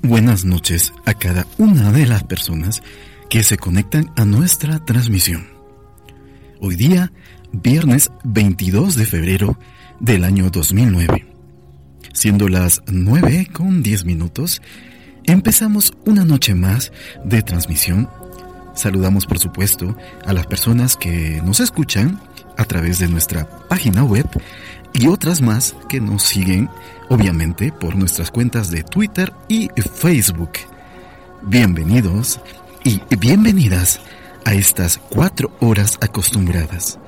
buenas noches a cada una de las personas que se conectan a nuestra transmisión. Hoy día, viernes 22 de febrero del año 2009. Siendo las 9 con 10 minutos, empezamos una noche más de transmisión. Saludamos por supuesto a las personas que nos escuchan a través de nuestra página web y otras más que nos siguen obviamente por nuestras cuentas de Twitter y Facebook. Bienvenidos y bienvenidas a estas cuatro horas acostumbradas.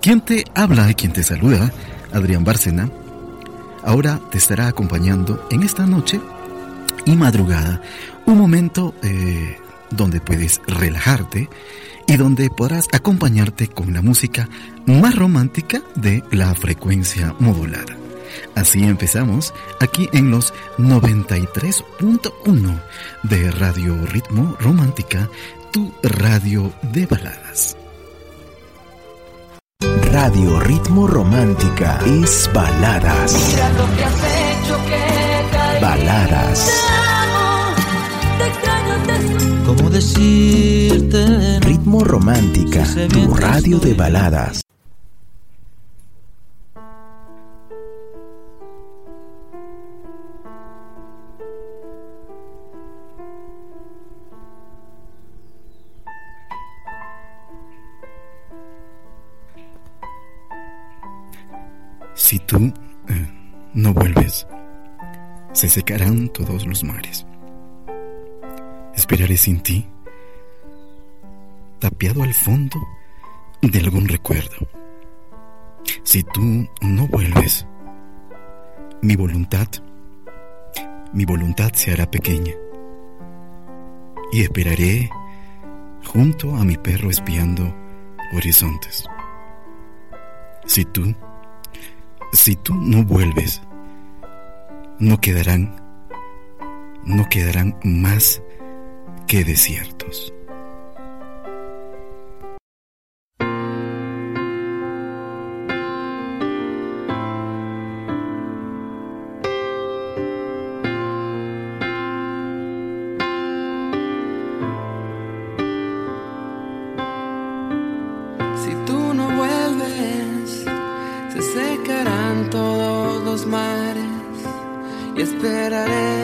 Quien te habla y quien te saluda, Adrián Bárcena, ahora te estará acompañando en esta noche y madrugada un momento eh, donde puedes relajarte y donde podrás acompañarte con la música más romántica de la frecuencia modulada. Así empezamos aquí en los 93.1 de Radio Ritmo Romántica, tu radio de baladas. Radio Ritmo Romántica es baladas. Baladas. ¿Cómo decirte? Ritmo Romántica, tu radio de baladas. Si tú eh, no vuelves, se secarán todos los mares. Esperaré sin ti, tapiado al fondo de algún recuerdo. Si tú no vuelves, mi voluntad, mi voluntad se hará pequeña y esperaré junto a mi perro espiando horizontes. Si tú, si tú no vuelves, no quedarán, no quedarán más Qué desiertos, si tú no vuelves, se secarán todos los mares y esperaré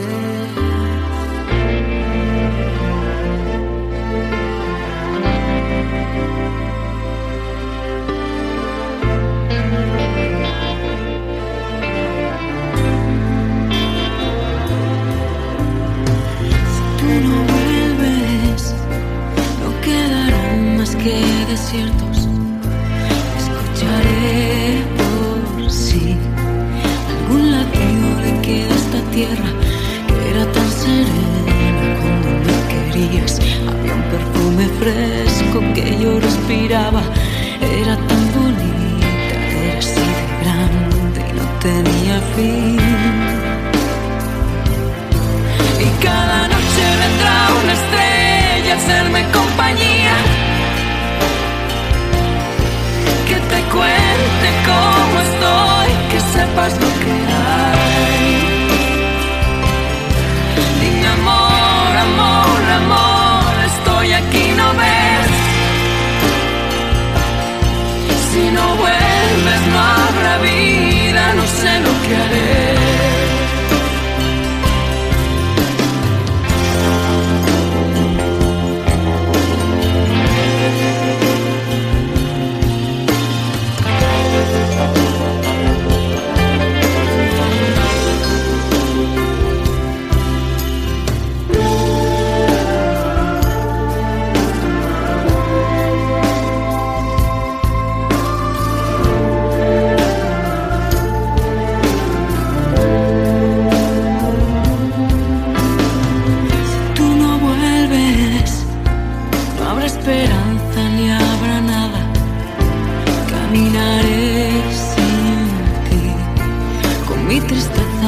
desiertos. Escucharé por sí algún latido de que esta tierra.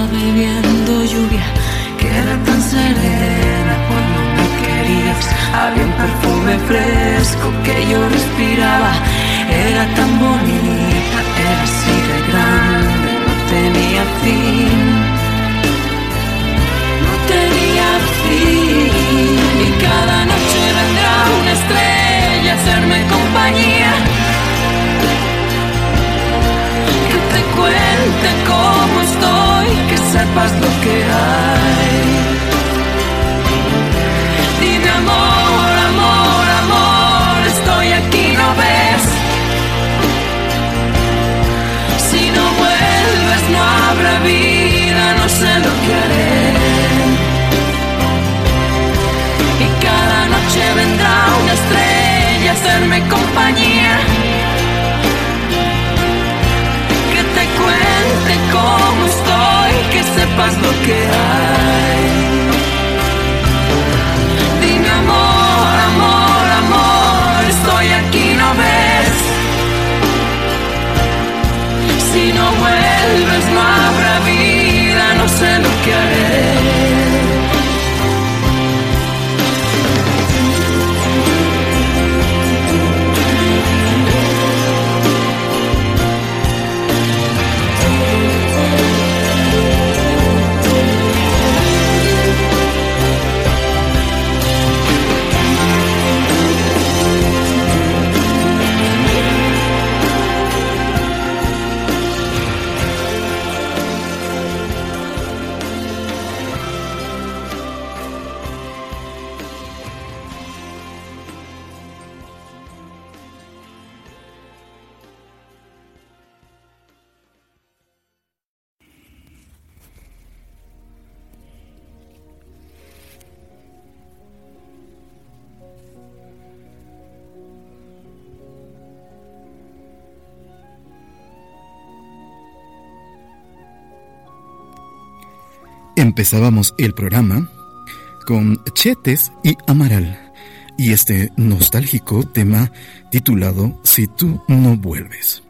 Bebiendo lluvia que era tan serena cuando me querías. Había un perfume fresco que yo respiraba, era tan bonita, era así de grande, no tenía fin. No tenía fin y cada noche vendrá una estrella a hacerme compañía. Que te cuente cómo sepas lo que hay. Dime amor, amor, amor, estoy aquí, ¿no ves? Si no vuelves no habrá vida, no sé lo que haré. Y cada noche vendrá una estrella a hacerme compañía. Empezábamos el programa con Chetes y Amaral y este nostálgico tema titulado Si tú no vuelves.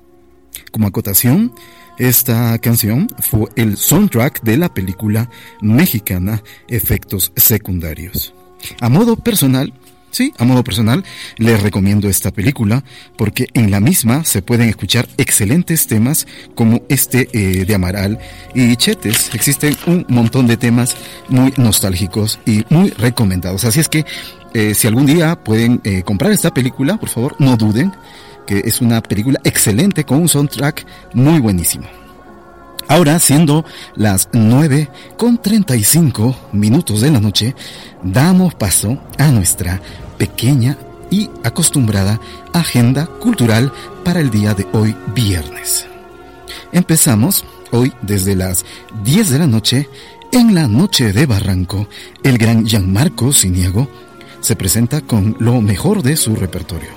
Como acotación, esta canción fue el soundtrack de la película mexicana Efectos Secundarios. A modo personal, Sí, a modo personal, les recomiendo esta película porque en la misma se pueden escuchar excelentes temas como este eh, de Amaral y Chetes. Existen un montón de temas muy nostálgicos y muy recomendados. Así es que eh, si algún día pueden eh, comprar esta película, por favor, no duden que es una película excelente con un soundtrack muy buenísimo. Ahora, siendo las 9 con 35 minutos de la noche, damos paso a nuestra pequeña y acostumbrada agenda cultural para el día de hoy viernes. Empezamos hoy desde las 10 de la noche en la noche de Barranco. El gran Gianmarco Siniego se presenta con lo mejor de su repertorio.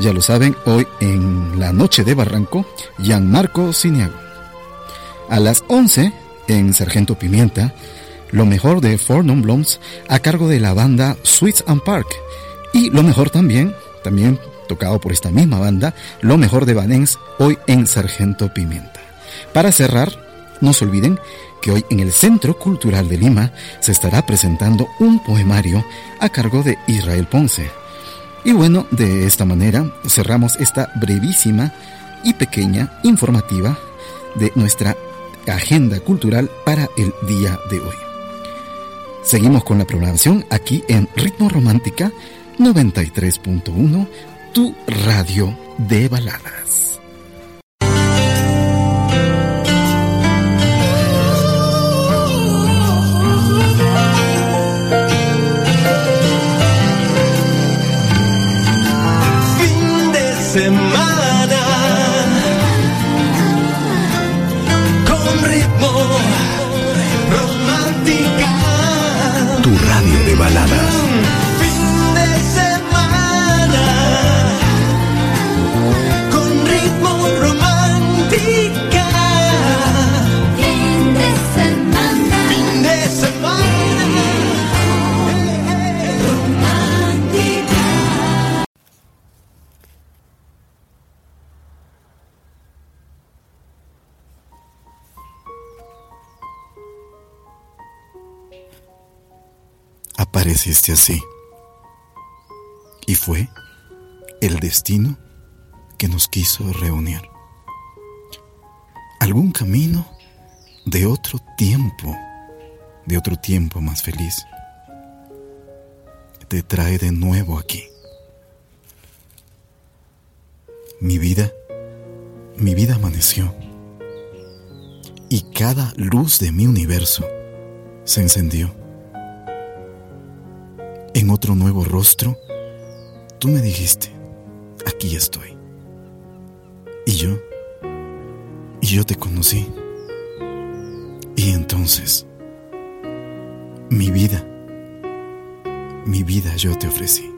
Ya lo saben, hoy en la noche de Barranco, Gianmarco Siniego. A las 11 en Sargento Pimienta, lo mejor de Four Non a cargo de la banda Sweets and Park. Y lo mejor también, también tocado por esta misma banda, lo mejor de Vanens hoy en Sargento Pimienta. Para cerrar, no se olviden que hoy en el Centro Cultural de Lima se estará presentando un poemario a cargo de Israel Ponce. Y bueno, de esta manera cerramos esta brevísima y pequeña informativa de nuestra agenda cultural para el día de hoy. Seguimos con la programación aquí en Ritmo Romántica 93.1, tu radio de baladas. Romántica. Tu apareciste así. Y fue el destino que nos quiso reunir. Algún camino de otro tiempo, de otro tiempo más feliz, te trae de nuevo aquí. Mi vida, mi vida amaneció y cada luz de mi universo se encendió. En otro nuevo rostro, tú me dijiste, aquí estoy. Y yo, y yo te conocí. Y entonces, mi vida, mi vida yo te ofrecí.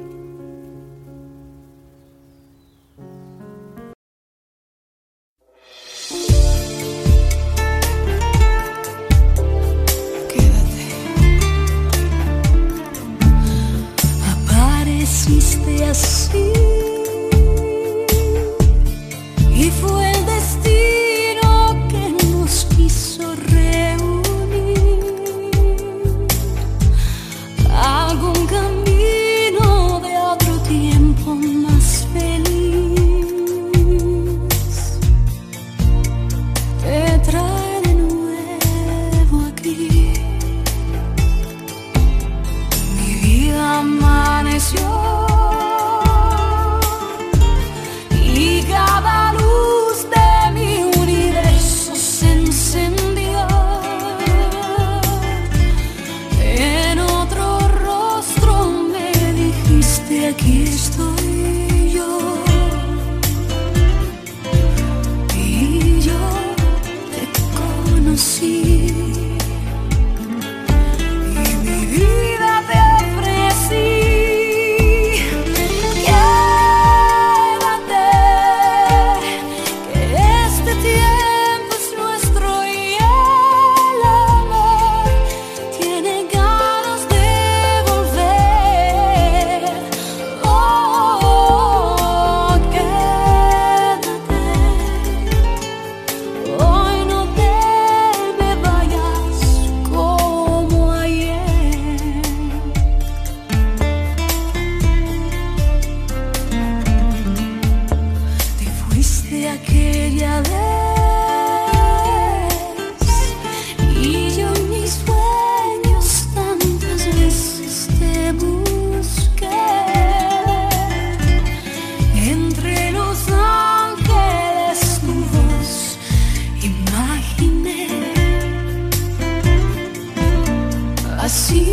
Así